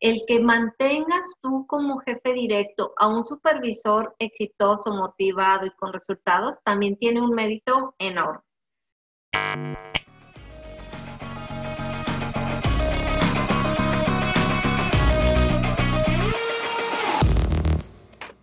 el que mantengas tú como jefe directo a un supervisor exitoso, motivado y con resultados, también tiene un mérito enorme.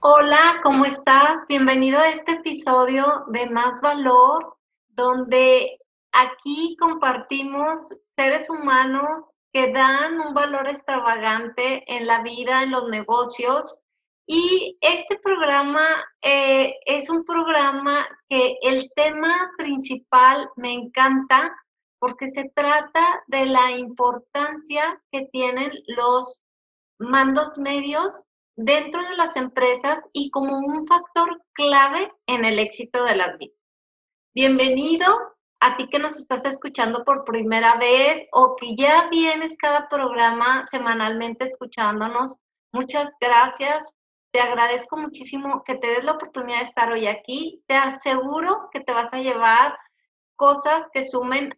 Hola, ¿cómo estás? Bienvenido a este episodio de Más Valor, donde aquí compartimos seres humanos que dan un valor extravagante en la vida, en los negocios. Y este programa eh, es un programa que el tema principal me encanta porque se trata de la importancia que tienen los mandos medios dentro de las empresas y como un factor clave en el éxito de las vidas. Bienvenido a ti que nos estás escuchando por primera vez o que ya vienes cada programa semanalmente escuchándonos. Muchas gracias. Te agradezco muchísimo que te des la oportunidad de estar hoy aquí. Te aseguro que te vas a llevar cosas que sumen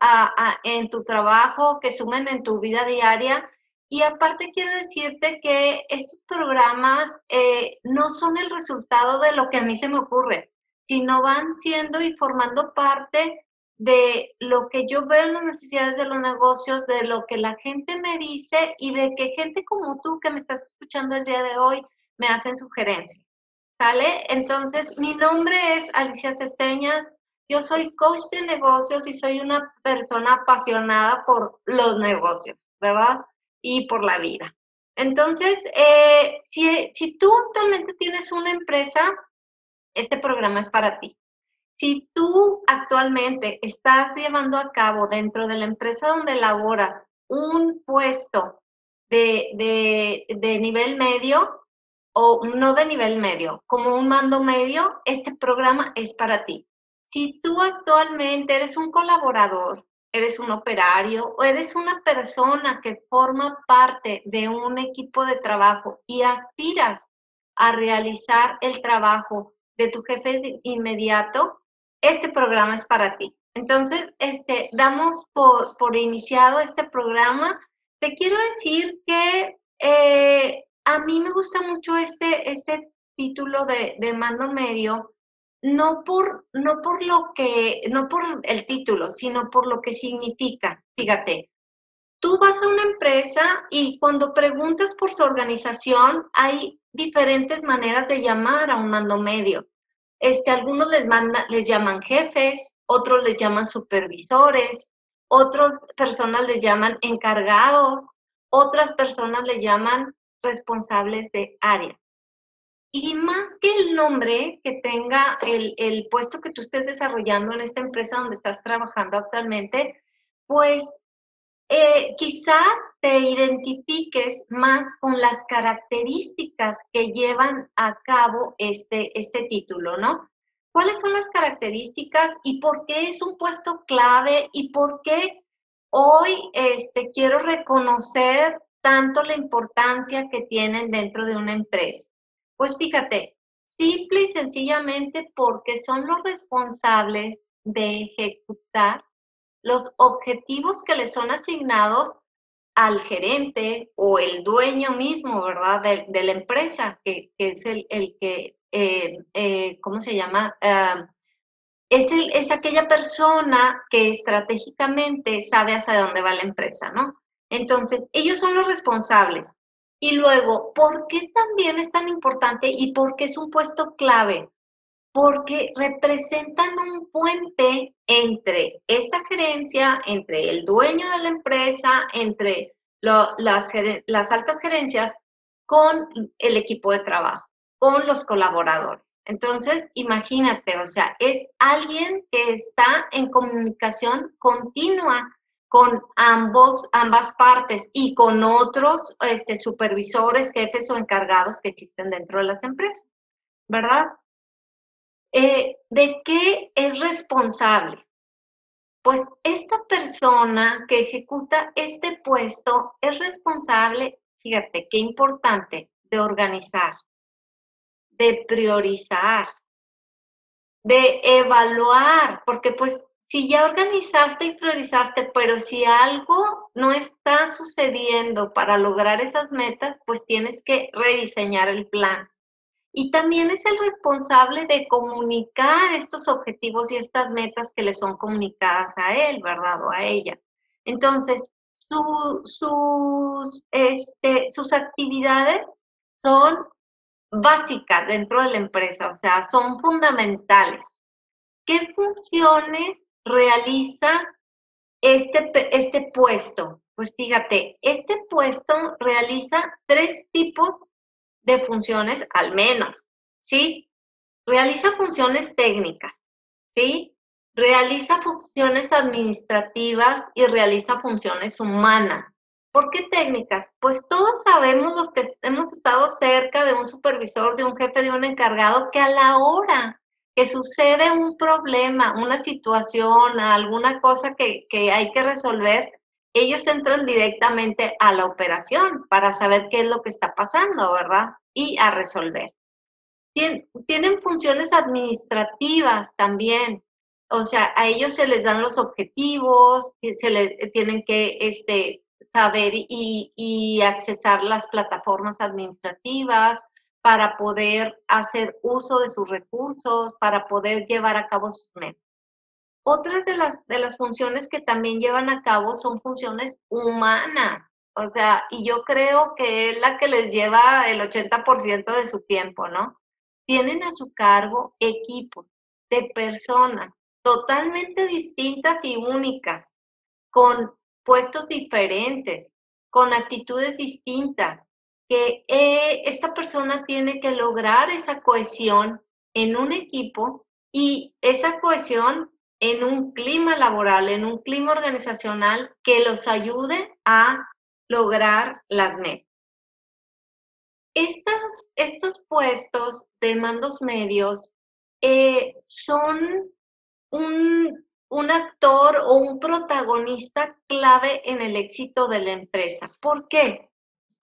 en tu trabajo, que sumen en tu vida diaria y aparte quiero decirte que estos programas eh, no son el resultado de lo que a mí se me ocurre, sino van siendo y formando parte de lo que yo veo en las necesidades de los negocios, de lo que la gente me dice y de que gente como tú que me estás escuchando el día de hoy me hacen sugerencias. ¿Sale? Entonces, mi nombre es Alicia Ceseña, yo soy coach de negocios y soy una persona apasionada por los negocios, ¿verdad? y por la vida. Entonces, eh, si, si tú actualmente tienes una empresa, este programa es para ti. Si tú actualmente estás llevando a cabo dentro de la empresa donde laboras un puesto de, de, de, nivel medio o no de nivel medio, como un mando medio, este programa es para ti. Si tú actualmente eres un colaborador eres un operario o eres una persona que forma parte de un equipo de trabajo y aspiras a realizar el trabajo de tu jefe inmediato, este programa es para ti. Entonces, este, damos por, iniciado este programa. Te quiero decir que eh, a mí me gusta mucho este, este título de, mando medio no por, no por lo que, no por el título, sino por lo que significa. Fíjate, tú vas a una empresa y cuando preguntas por su organización, hay diferentes maneras de llamar a un mando medio. Este, algunos les, manda, les llaman jefes, otros les llaman supervisores, otras personas les llaman encargados, otras personas les llaman responsables de área. Y más que el nombre que tenga el, puesto que tú estés desarrollando en esta empresa donde estás trabajando actualmente, pues eh, quizá te identifiques más con las características que llevan a cabo este, este título, ¿no? ¿Cuáles son las características y por qué es un puesto clave y por qué hoy este, quiero reconocer tanto la importancia que tienen dentro de una empresa? Pues fíjate, simple y sencillamente porque son los responsables de ejecutar los objetivos que les son asignados al gerente o el dueño mismo, ¿verdad? De, la empresa, que, es el, que, eh, eh, ¿cómo se llama? Es, es aquella persona que estratégicamente sabe hacia dónde va la empresa, ¿no? Entonces, ellos son los responsables. Y luego, ¿por qué también es tan importante y por qué es un puesto clave? Porque representan un puente entre esta gerencia, entre el dueño de la empresa, entre las, las altas gerencias, con el equipo de trabajo, con los colaboradores. Entonces, imagínate, o sea, es alguien que está en comunicación continua con ambos, ambas partes y con otros este, supervisores, jefes o encargados que existen dentro de las empresas, ¿verdad? Eh, ¿De qué es responsable? Pues esta persona que ejecuta este puesto es responsable, fíjate, qué importante, de organizar, de priorizar, de evaluar, porque pues si ya organizaste y priorizaste, pero si algo no está sucediendo para lograr esas metas, pues tienes que rediseñar el plan. Y también es el responsable de comunicar estos objetivos y estas metas que le son comunicadas a él, ¿verdad? O a ella. Entonces, sus, este, sus actividades son básicas dentro de la empresa, o sea, son fundamentales. ¿Qué funciones realiza este, este puesto? Pues fíjate, este puesto realiza tres tipos de funciones al menos, ¿sí? Realiza funciones técnicas, ¿sí? Realiza funciones administrativas y realiza funciones humanas. ¿Por qué técnicas? Pues todos sabemos los que hemos estado cerca de un supervisor, de un jefe, de un encargado, que a la hora que sucede un problema, una situación, alguna cosa que, que hay que resolver, ellos entran directamente a la operación para saber qué es lo que está pasando, ¿verdad? Y a resolver. tienen funciones administrativas también. O sea, a ellos se les dan los objetivos, se les tienen que este, saber y, y accesar las plataformas administrativas, para poder hacer uso de sus recursos, para poder llevar a cabo sus metas. Otras de las, de las funciones que también llevan a cabo son funciones humanas, o sea, y yo creo que es la que les lleva el 80% de su tiempo, ¿no? Tienen a su cargo equipos de personas totalmente distintas y únicas, con puestos diferentes, con actitudes distintas, que eh, esta persona tiene que lograr esa cohesión en un equipo y esa cohesión en un clima laboral, en un clima organizacional que los ayude a lograr las metas. estos puestos de mandos medios eh, son un, un actor o un protagonista clave en el éxito de la empresa. ¿Por qué?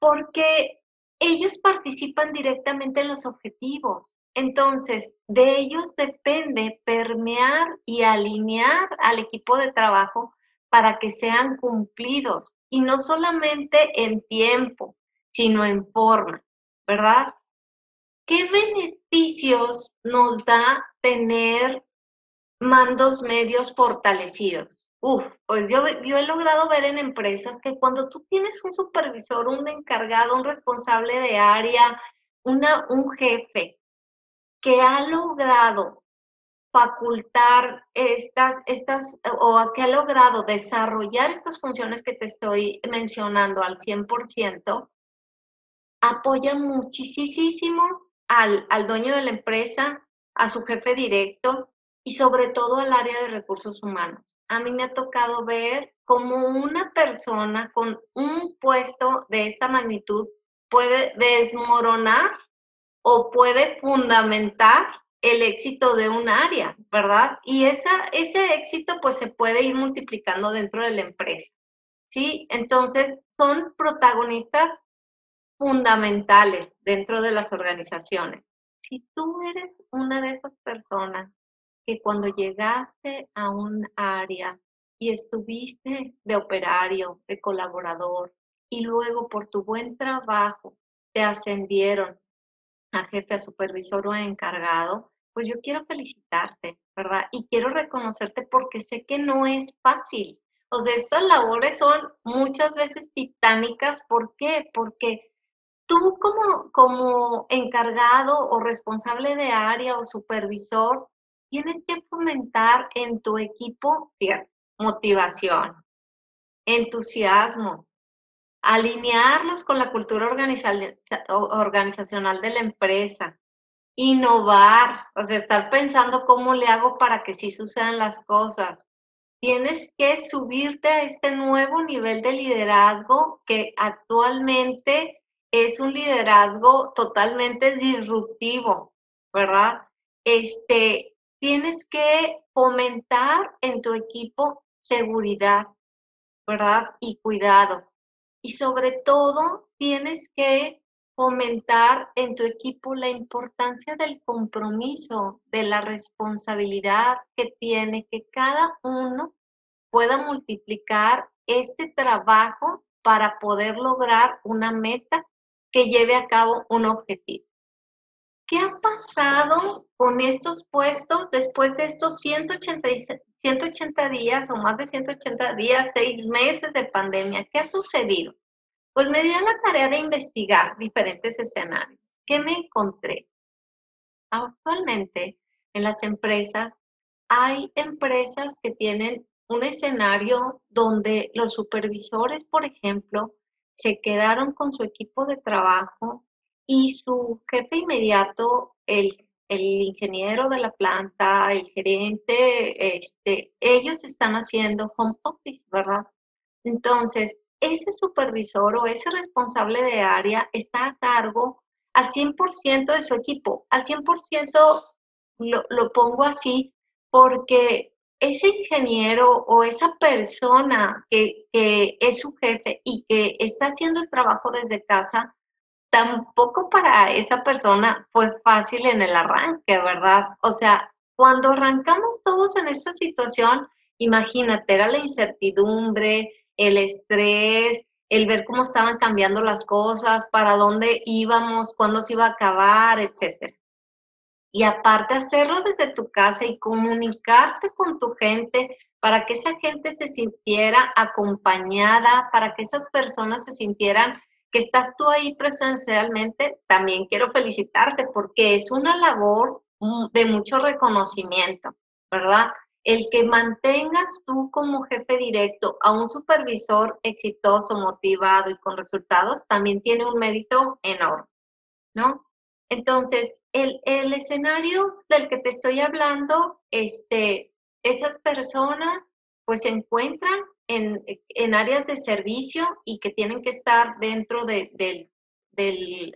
porque ellos participan directamente en los objetivos. Entonces, de ellos depende permear y alinear al equipo de trabajo para que sean cumplidos y no solamente en tiempo, sino en forma, ¿verdad? ¿Qué beneficios nos da tener mandos medios fortalecidos? Uf, pues yo, he logrado ver en empresas que cuando tú tienes un supervisor, un encargado, un responsable de área, una, un jefe que ha logrado facultar estas, estas, o que ha logrado desarrollar estas funciones que te estoy mencionando al 100%, apoya muchísimo al, al dueño de la empresa, a su jefe directo y sobre todo al área de recursos humanos. A mí me ha tocado ver cómo una persona con un puesto de esta magnitud puede desmoronar o puede fundamentar el éxito de un área, ¿verdad? Y esa, ese éxito pues se puede ir multiplicando dentro de la empresa, ¿sí? Entonces son protagonistas fundamentales dentro de las organizaciones. Si tú eres una de esas personas que cuando llegaste a un área y estuviste de operario, de colaborador, y luego por tu buen trabajo te ascendieron a jefe, a supervisor o a encargado, pues yo quiero felicitarte, ¿verdad? Y quiero reconocerte porque sé que no es fácil. O sea, estas labores son muchas veces titánicas. ¿Por qué? Porque tú como, como encargado o responsable de área o supervisor, tienes que fomentar en tu equipo motivación, entusiasmo, alinearlos con la cultura organizacional de la empresa, innovar, o sea, estar pensando cómo le hago para que sí sucedan las cosas. Tienes que subirte a este nuevo nivel de liderazgo que actualmente es un liderazgo totalmente disruptivo, ¿verdad? Este, tienes que fomentar en tu equipo seguridad, ¿verdad? Y cuidado. Y sobre todo, tienes que fomentar en tu equipo la importancia del compromiso, de la responsabilidad que tiene que cada uno pueda multiplicar este trabajo para poder lograr una meta que lleve a cabo un objetivo. ¿Qué ha pasado con estos puestos después de estos 180, 180 días o más de 180 días, seis meses de pandemia? ¿Qué ha sucedido? Pues me di a la tarea de investigar diferentes escenarios. ¿Qué me encontré? Actualmente en las empresas hay empresas que tienen un escenario donde los supervisores, por ejemplo, se quedaron con su equipo de trabajo y su jefe inmediato, el, el ingeniero de la planta, el gerente, este, ellos están haciendo home office, ¿verdad? Entonces, ese supervisor o ese responsable de área está a cargo al 100% de su equipo. Al 100% lo, lo pongo así porque ese ingeniero o esa persona que, que, es su jefe y que está haciendo el trabajo desde casa, tampoco para esa persona fue fácil en el arranque, ¿verdad? O sea, cuando arrancamos todos en esta situación, imagínate, era la incertidumbre, el estrés, el ver cómo estaban cambiando las cosas, para dónde íbamos, cuándo se iba a acabar, etcétera. Y aparte hacerlo desde tu casa y comunicarte con tu gente para que esa gente se sintiera acompañada, para que esas personas se sintieran que estás tú ahí presencialmente, también quiero felicitarte porque es una labor de mucho reconocimiento, ¿verdad? el que mantengas tú como jefe directo a un supervisor exitoso, motivado y con resultados, también tiene un mérito enorme, ¿no? Entonces, el, escenario del que te estoy hablando, este, esas personas pues se encuentran en, áreas de servicio y que tienen que estar dentro del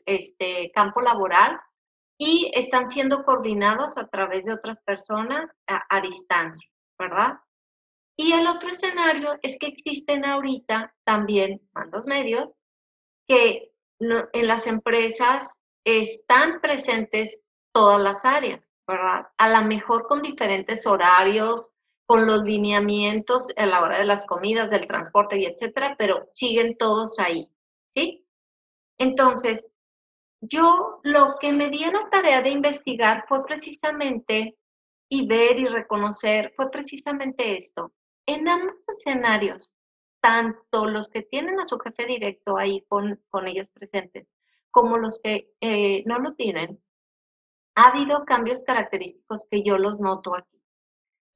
este, campo laboral y están siendo coordinados a través de otras personas a, distancia, ¿verdad? Y el otro escenario es que existen ahorita también mandos medios que en las empresas están presentes todas las áreas, ¿verdad? A lo mejor con diferentes horarios, con los lineamientos a la hora de las comidas, del transporte y etcétera, pero siguen todos ahí, ¿sí? Entonces, yo lo que me di a la tarea de investigar fue precisamente y ver y reconocer, fue precisamente esto. En ambos escenarios, tanto los que tienen a su jefe directo ahí con, ellos presentes, como los que eh, no lo tienen, ha habido cambios característicos que yo los noto aquí.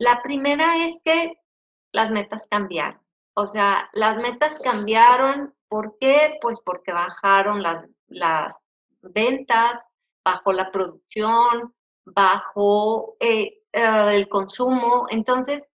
La primera es que las metas cambiaron. O sea, las metas cambiaron. ¿Por qué? Pues porque bajaron las, ventas, bajo la producción, bajo eh, eh, el consumo. Entonces,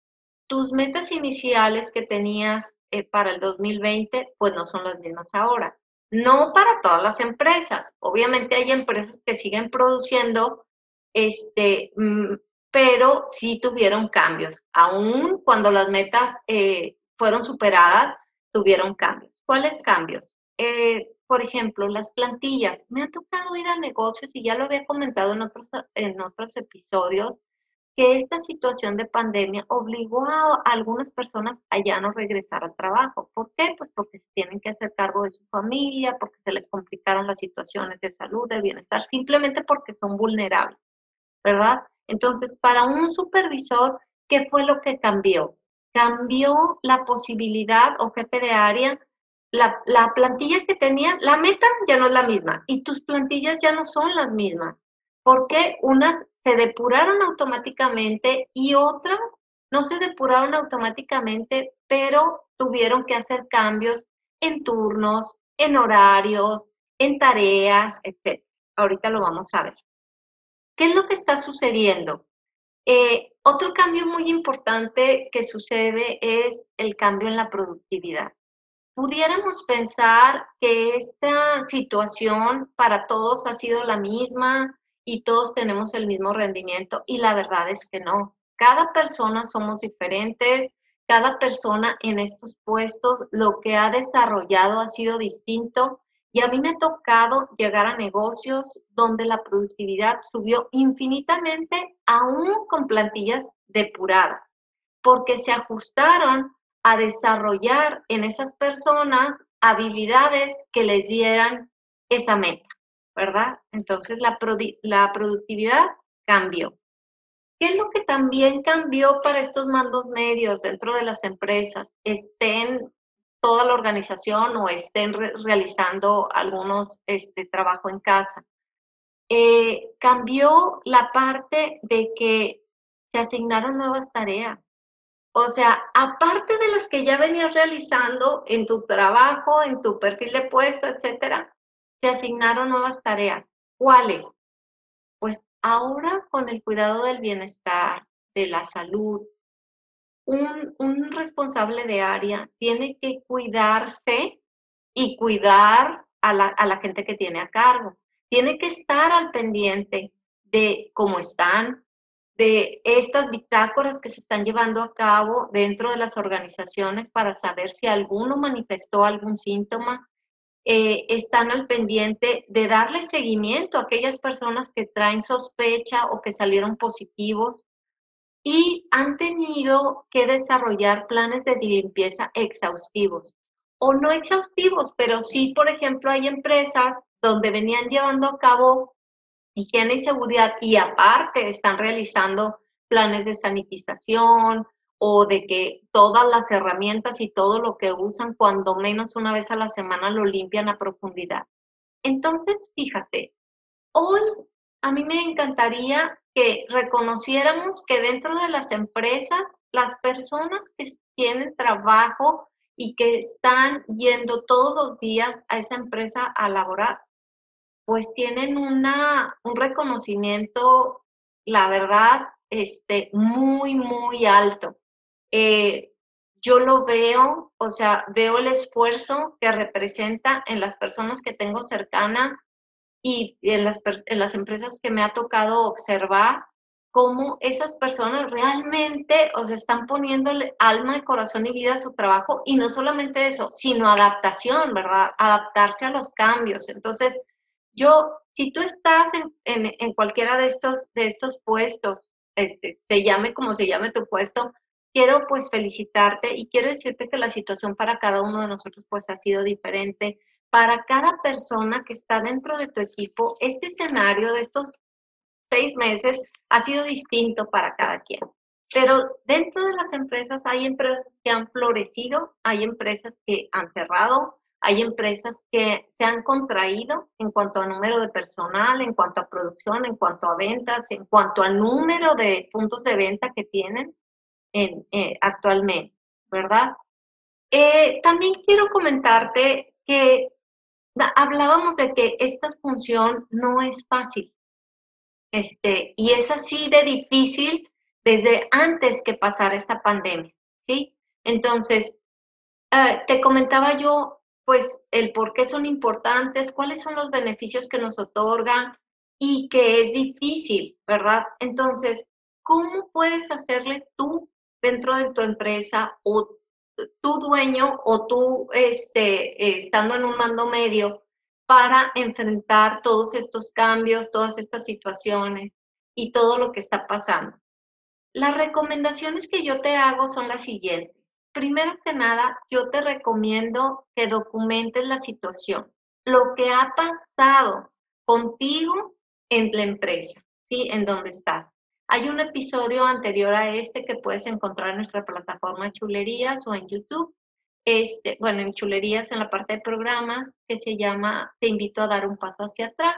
tus metas iniciales que tenías eh, para el 2020, pues no son las mismas ahora. No para todas las empresas. Obviamente hay empresas que siguen produciendo, este, mm, pero sí tuvieron cambios. Aún cuando las metas fueron superadas, tuvieron cambios. ¿Cuáles cambios? por ejemplo, las plantillas. Me ha tocado ir a negocios y ya lo había comentado en otros, en otros episodios, que esta situación de pandemia obligó a, algunas personas a ya no regresar al trabajo. ¿Por qué? Pues porque se tienen que hacer cargo de su familia, porque se les complicaron las situaciones de salud, de bienestar, simplemente porque son vulnerables, ¿verdad? Entonces, para un supervisor, ¿qué fue lo que cambió? Cambió la posibilidad o jefe de área la, plantilla que tenían, la meta ya no es la misma y tus plantillas ya no son las mismas, porque unas se depuraron automáticamente y otras no se depuraron automáticamente, pero tuvieron que hacer cambios en turnos, en horarios, en tareas, etc. Ahorita lo vamos a ver. ¿Qué es lo que está sucediendo? Eh, otro cambio muy importante que sucede es el cambio en la productividad pudiéramos pensar que esta situación para todos ha sido la misma y todos tenemos el mismo rendimiento y la verdad es que no. Cada persona somos diferentes, cada persona en estos puestos lo que ha desarrollado ha sido distinto Y a mí me ha tocado llegar a negocios donde la productividad subió infinitamente, aún con plantillas depuradas, porque se ajustaron a desarrollar en esas personas habilidades que les dieran esa meta, ¿verdad? Entonces la, la productividad cambió. ¿Qué es lo que también cambió para estos mandos medios dentro de las empresas? Estén toda la organización o estén realizando algunos este, trabajo en casa. Eh, cambió la parte de que se asignaron nuevas tareas. O sea, aparte de las que ya venías realizando en tu trabajo, en tu perfil de puesto, etcétera, se asignaron nuevas tareas. ¿Cuáles? Pues Ahora con el cuidado del bienestar, de la salud, un, responsable de área tiene que cuidarse y cuidar a la, a la gente que tiene a cargo. Tiene que estar al pendiente de cómo están, de estas bitácoras que se están llevando a cabo dentro de las organizaciones para saber si alguno manifestó algún síntoma, eh, están al pendiente de darle seguimiento a aquellas personas que traen sospecha o que salieron positivos y han tenido que desarrollar planes de limpieza exhaustivos o no exhaustivos, pero sí, por ejemplo, hay empresas donde venían llevando a cabo higiene y seguridad y aparte están realizando planes de sanitización, o de que todas las herramientas y todo lo que usan, cuando menos una vez a la semana lo limpian a profundidad. Entonces, fíjate, hoy a mí me encantaría que reconociéramos que dentro de las empresas, las personas que tienen trabajo y que están yendo todos los días a esa empresa a laborar, pues tienen una, un reconocimiento, la verdad, este, muy, muy alto. Eh, yo lo veo, o sea, veo el esfuerzo que representa en las personas que tengo cercanas y en las, en las empresas que me ha tocado observar cómo esas personas realmente o sea, están poniéndole alma, corazón y vida a su trabajo y no solamente eso, sino adaptación, ¿verdad? Adaptarse a los cambios. Entonces, yo, si tú estás en, en, en cualquiera de estos, de estos puestos, este, se llame como se llame tu puesto, quiero pues felicitarte y quiero decirte que la situación para cada uno de nosotros pues ha sido diferente. Para cada persona que está dentro de tu equipo, este escenario de estos seis meses ha sido distinto para cada quien. Pero dentro de las empresas hay empresas que han florecido, hay empresas que han cerrado, hay empresas que se han contraído en cuanto a número de personal, en cuanto a producción, en cuanto a ventas, en cuanto a número de puntos de venta que tienen. Eh, actualmente, ¿verdad? Eh, también quiero comentarte que hablábamos de que esta función no es fácil, este, y es así de difícil desde antes que pasara esta pandemia, ¿sí? Entonces, eh, te comentaba yo, pues, el por qué son importantes, cuáles son los beneficios que nos otorgan y que es difícil, ¿verdad? Entonces, ¿cómo puedes hacerle tú dentro de tu empresa o tu dueño o tú este, estando en un mando medio para enfrentar todos estos cambios, todas estas situaciones y todo lo que está pasando. Las recomendaciones que yo te hago son las siguientes. Primero que nada, yo te recomiendo que documentes la situación, lo que ha pasado contigo en la empresa, ¿sí? En donde estás. Hay un episodio anterior a este que puedes encontrar en nuestra plataforma Chulerías o en YouTube. Este, bueno, en Chulerías, en la parte de programas, que se llama Te invito a dar un paso hacia atrás.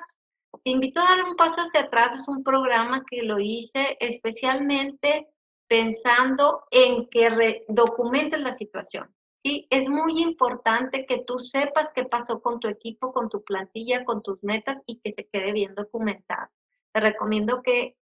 Te invito a dar un paso hacia atrás es un programa que lo hice especialmente pensando en que documentes la situación. ¿sí? Es muy importante que tú sepas qué pasó con tu equipo, con tu plantilla, con tus metas y que se quede bien documentado. Te recomiendo que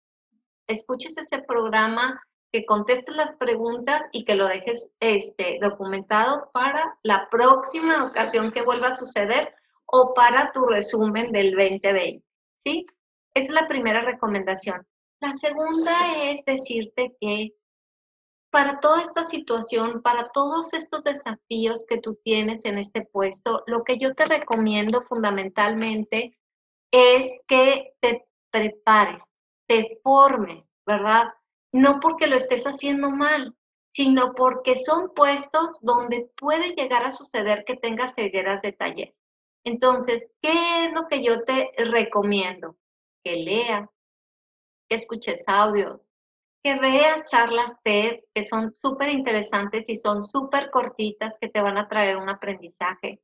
escuches ese programa, que contestes las preguntas y que lo dejes este, documentado para la próxima ocasión que vuelva a suceder o para tu resumen del 2020. ¿Sí? Esa es la primera recomendación. La segunda es decirte que para toda esta situación, para todos estos desafíos que tú tienes en este puesto, lo que yo te recomiendo fundamentalmente es que te prepares, te ¿verdad? No porque lo estés haciendo mal, sino porque son puestos donde puede llegar a suceder que tengas cegueras de taller. Entonces, ¿qué es lo que yo te recomiendo? Que leas, que escuches audios, que veas charlas TED que son súper interesantes y son súper cortitas que te van a traer un aprendizaje.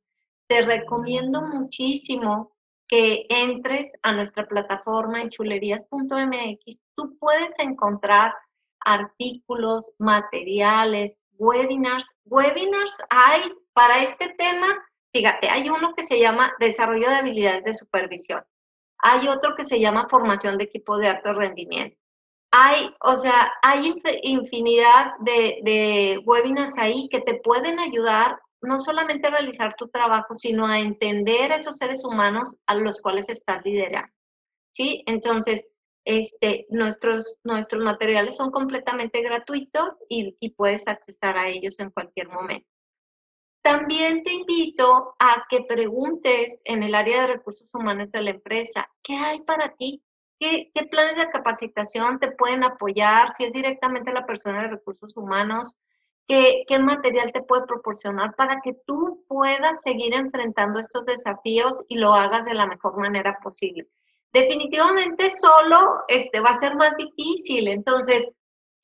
Te recomiendo muchísimo que entres a nuestra plataforma en chulerías.mx. Tú puedes encontrar artículos, materiales, webinars. Webinars hay para este tema, fíjate, hay uno que se llama Desarrollo de habilidades de supervisión. Hay otro que se llama Formación de equipo de alto rendimiento hay, o sea, hay infinidad de, webinars ahí que te pueden ayudar no solamente realizar tu trabajo, sino a entender a esos seres humanos a los cuales estás liderando. ¿Sí? Entonces, este, nuestros, nuestros materiales son completamente gratuitos y, puedes accesar a ellos en cualquier momento. También te invito a que preguntes en el área de recursos humanos de la empresa, ¿qué hay para ti? ¿Qué, planes de capacitación te pueden apoyar? Si es directamente la persona de recursos humanos, ¿qué, ¿qué material te puede proporcionar para que tú puedas seguir enfrentando estos desafíos y lo hagas de la mejor manera posible? Definitivamente solo este, va a ser más difícil, entonces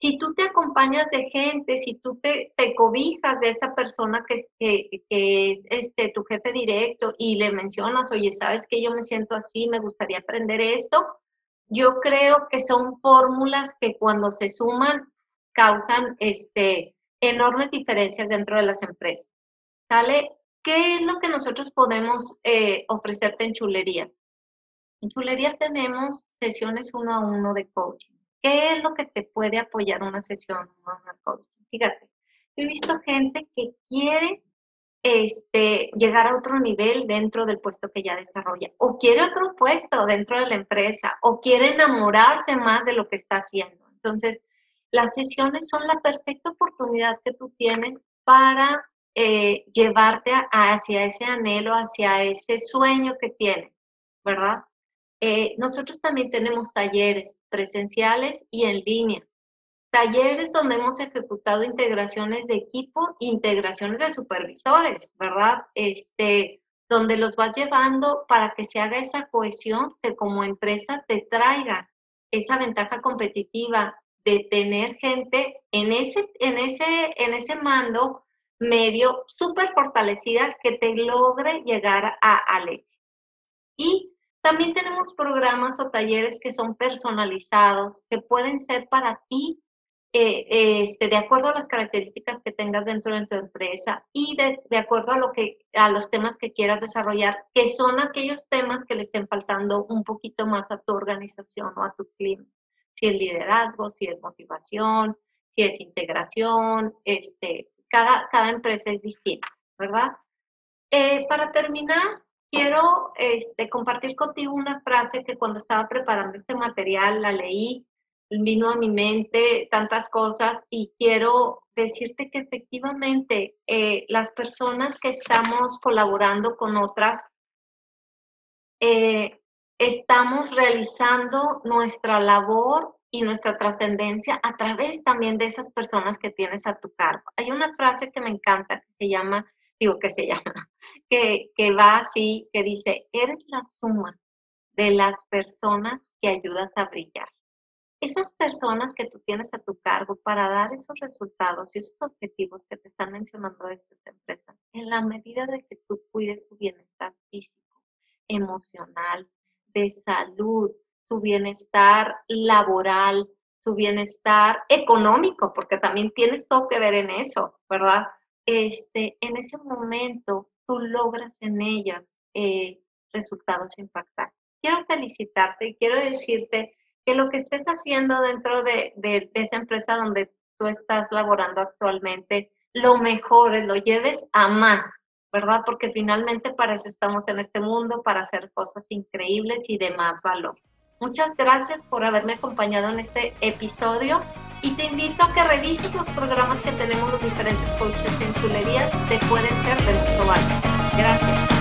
si tú te acompañas de gente, si tú te, te cobijas de esa persona que, que, que, es este, tu jefe directo y le mencionas, oye, sabes que yo me siento así, me gustaría aprender esto, yo creo que son fórmulas que cuando se suman causan este, enormes diferencias dentro de las empresas. ¿Sale? ¿Qué es lo que nosotros podemos eh, ofrecerte en chulerías? En chulerías tenemos sesiones uno a uno de coaching. ¿Qué es lo que te puede apoyar una sesión uno a uno de coaching? Fíjate, he visto gente que quiere este, llegar a otro nivel dentro del puesto que ya desarrolla, o quiere otro puesto dentro de la empresa, o quiere enamorarse más de lo que está haciendo. Entonces, las sesiones son la perfecta oportunidad que tú tienes para eh, llevarte hacia ese anhelo, hacia ese sueño que tienes, ¿verdad? Eh, nosotros también tenemos talleres presenciales y en línea talleres donde hemos ejecutado integraciones de equipo, integraciones de supervisores, ¿verdad? Este, donde los vas llevando para que se haga esa cohesión que como empresa te traiga esa ventaja competitiva de tener gente en ese, en ese, en ese mando medio súper fortalecida que te logre llegar a, al éxito. Y también tenemos programas o talleres que son personalizados, que pueden ser para ti eh, este, de acuerdo a las características que tengas dentro de tu empresa y de, de, acuerdo a, lo que, a los temas que quieras desarrollar, que son aquellos temas que le estén faltando un poquito más a tu organización o a tu cliente. Si es liderazgo, si es motivación, si es integración, este, cada, cada empresa es distinta, ¿verdad? Eh, para terminar, quiero este, compartir contigo una frase que cuando estaba preparando este material la leí vino a mi mente tantas cosas y quiero decirte que efectivamente eh, las personas que estamos colaborando con otras, eh, estamos realizando nuestra labor y nuestra trascendencia a través también de esas personas que tienes a tu cargo. Hay una frase que me encanta que se llama, digo que se llama, que, que va así, que dice, eres la suma de las personas que ayudas a brillar esas personas que tú tienes a tu cargo para dar esos resultados y esos objetivos que te están mencionando de esta empresa, en la medida de que tú cuides su bienestar físico, emocional, de salud, su bienestar laboral, su bienestar económico, porque también tienes todo que ver en eso, ¿verdad? Este, en ese momento tú logras en ellas eh, resultados impactantes. Quiero felicitarte y quiero decirte que lo que estés haciendo dentro de, esa empresa donde tú estás laborando actualmente, lo mejores, lo lleves a más, ¿verdad? Porque finalmente para eso estamos en este mundo, para hacer cosas increíbles y de más valor. Muchas gracias por haberme acompañado en este episodio y te invito a que revises los programas que tenemos los diferentes coaches en chulerías, te pueden ser de nuestro valor. Gracias.